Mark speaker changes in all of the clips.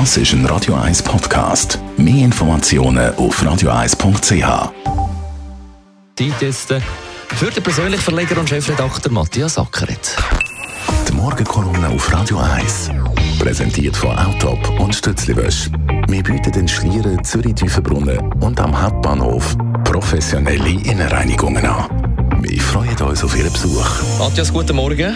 Speaker 1: Das ist ein Radio 1 Podcast. Mehr Informationen auf radio1.ch.
Speaker 2: Zeit jetzt äh, für den persönlichen Verleger und Chefredakteur Matthias Ackeret.
Speaker 1: Die Morgenkolumne auf Radio 1. Präsentiert von Autop und Stützliwösch. Wir bieten den Schlieren, Zürich-Tüfenbrunnen und am Hauptbahnhof professionelle Innenreinigungen an. Wir freuen uns auf Ihren Besuch.
Speaker 2: Matthias, guten Morgen.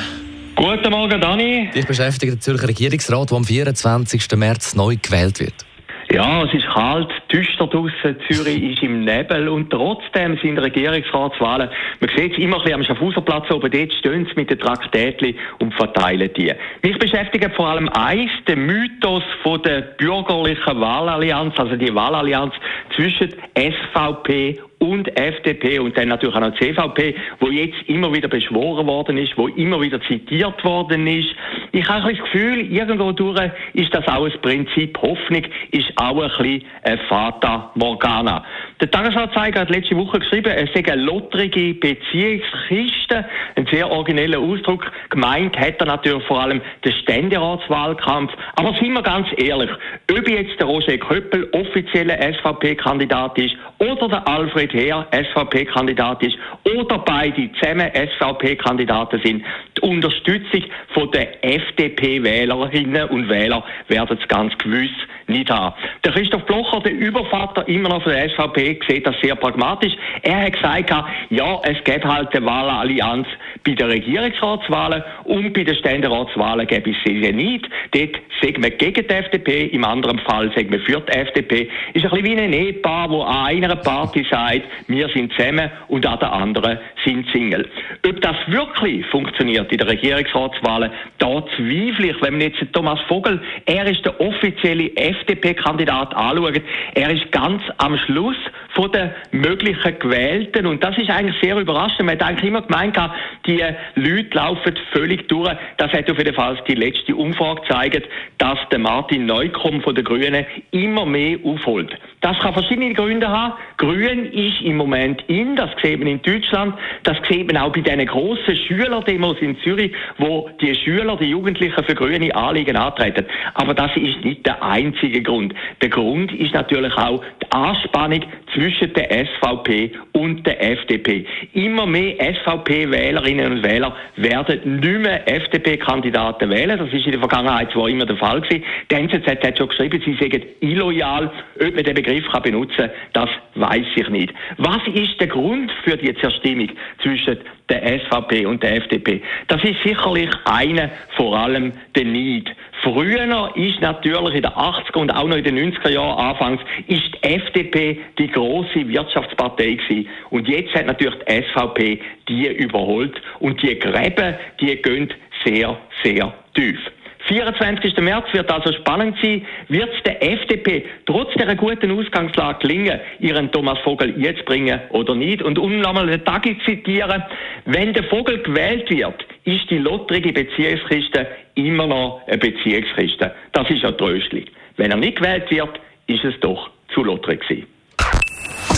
Speaker 3: Guten Morgen, Dani.
Speaker 2: Dich beschäftigt der Zürcher Regierungsrat, der am 24. März neu gewählt wird.
Speaker 3: Ja, es ist kalt, düster draussen, Zürich ist im Nebel und trotzdem sind Regierungsratswahlen, man sieht es immer ein bisschen am Schaffhauserplatz oben, dort stehen sie mit den Traktätchen und verteilen die. Mich beschäftigt vor allem eins, der Mythos von der bürgerlichen Wahlallianz, also die Wahlallianz zwischen SVP und FDP und dann natürlich auch noch CVP, wo jetzt immer wieder beschworen worden ist, wo immer wieder zitiert worden ist. Ich habe ein das Gefühl, irgendwo durch ist das auch ein Prinzip Hoffnung, ist auch ein bisschen ein Fata Morgana. Der Tagesanzeiger hat letzte Woche geschrieben, es sei eine lotterige Beziehungskiste, ein sehr origineller Ausdruck. Gemeint hat er natürlich vor allem den Ständeratswahlkampf. Aber sind wir ganz ehrlich, ob jetzt der Roger Köppel offizieller SVP-Kandidat ist oder der Alfred Heer SVP-Kandidat ist oder beide zusammen SVP-Kandidaten sind, die Unterstützung von der FDP-Wählerinnen und Wähler werden es ganz gewiss nicht haben. Der Christoph Blocher, der Übervater immer noch von der SVP, sieht das sehr pragmatisch. Er hat gesagt, ja, es gibt halt eine Wahlallianz bei den Regierungsratswahlen und bei den Ständeratswahlen gäbe es sie nicht. Dort sagen wir gegen die FDP, im anderen Fall sagen wir für die FDP. Ist ein bisschen wie ein Ehepaar, wo an einer Party sagt, wir sind zusammen und an der anderen sind Single. Ob das wirklich funktioniert in den Regierungsratswahlen, da zweifle ich, wenn man jetzt Thomas Vogel, er ist der offizielle FDP-Kandidat anschaut, er ist ganz am Schluss von den möglichen Gewählten und das ist eigentlich sehr überraschend. Man hat eigentlich immer gemeint, die Leute laufen völlig durch. Das hat auf jeden Fall die letzte Umfrage gezeigt, dass der Martin Neukomm von den Grünen immer mehr aufholt. Das kann verschiedene Gründe haben. Grün ist im Moment in, das sieht man in Deutschland, das sieht man auch bei diesen grossen Schülerdemos in Zürich, wo die Schüler, die Jugendlichen für grüne Anliegen antreten. Aber das ist nicht der einzige Grund. Der Grund ist natürlich auch die Anspannung zwischen der SVP und der FDP. Immer mehr SVP-Wählerinnen und Wähler werden nicht mehr FDP-Kandidaten wählen. Das ist in der Vergangenheit zwar immer der Fall gewesen. Die NZZ hat schon geschrieben, sie sagen illoyal. Ob man den Begriff kann benutzen kann, das weiß ich nicht. Was ist der Grund für die Zerstimmung zwischen der SVP und der FDP? Das ist sicherlich eine, vor allem der Neid. Früher ist natürlich in den 80er und auch noch in den 90er Jahren anfangs ist die FDP die große Wirtschaftspartei gewesen. Und jetzt hat natürlich die SVP die überholt und die Gräben, die gehen sehr, sehr tief. 24. März wird also spannend sein. Wird es der FDP trotz der guten Ausgangslage gelingen, ihren Thomas Vogel jetzt bringen oder nicht? Und um nochmal den Tag zitieren, wenn der Vogel gewählt wird, ist die lotterige Beziehungskiste immer noch eine Beziehungskiste. Das ist ja tröstlich. Wenn er nicht gewählt wird, ist es doch zu lotterig gewesen.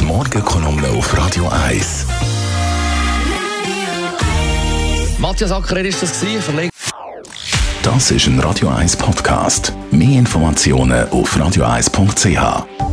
Speaker 1: Die Morgenkolumne auf Radio 1.
Speaker 2: Matthias Acker ist das gewesen,
Speaker 1: Das ist ein Radio 1 Podcast. Mehr Informationen auf radio1.ch.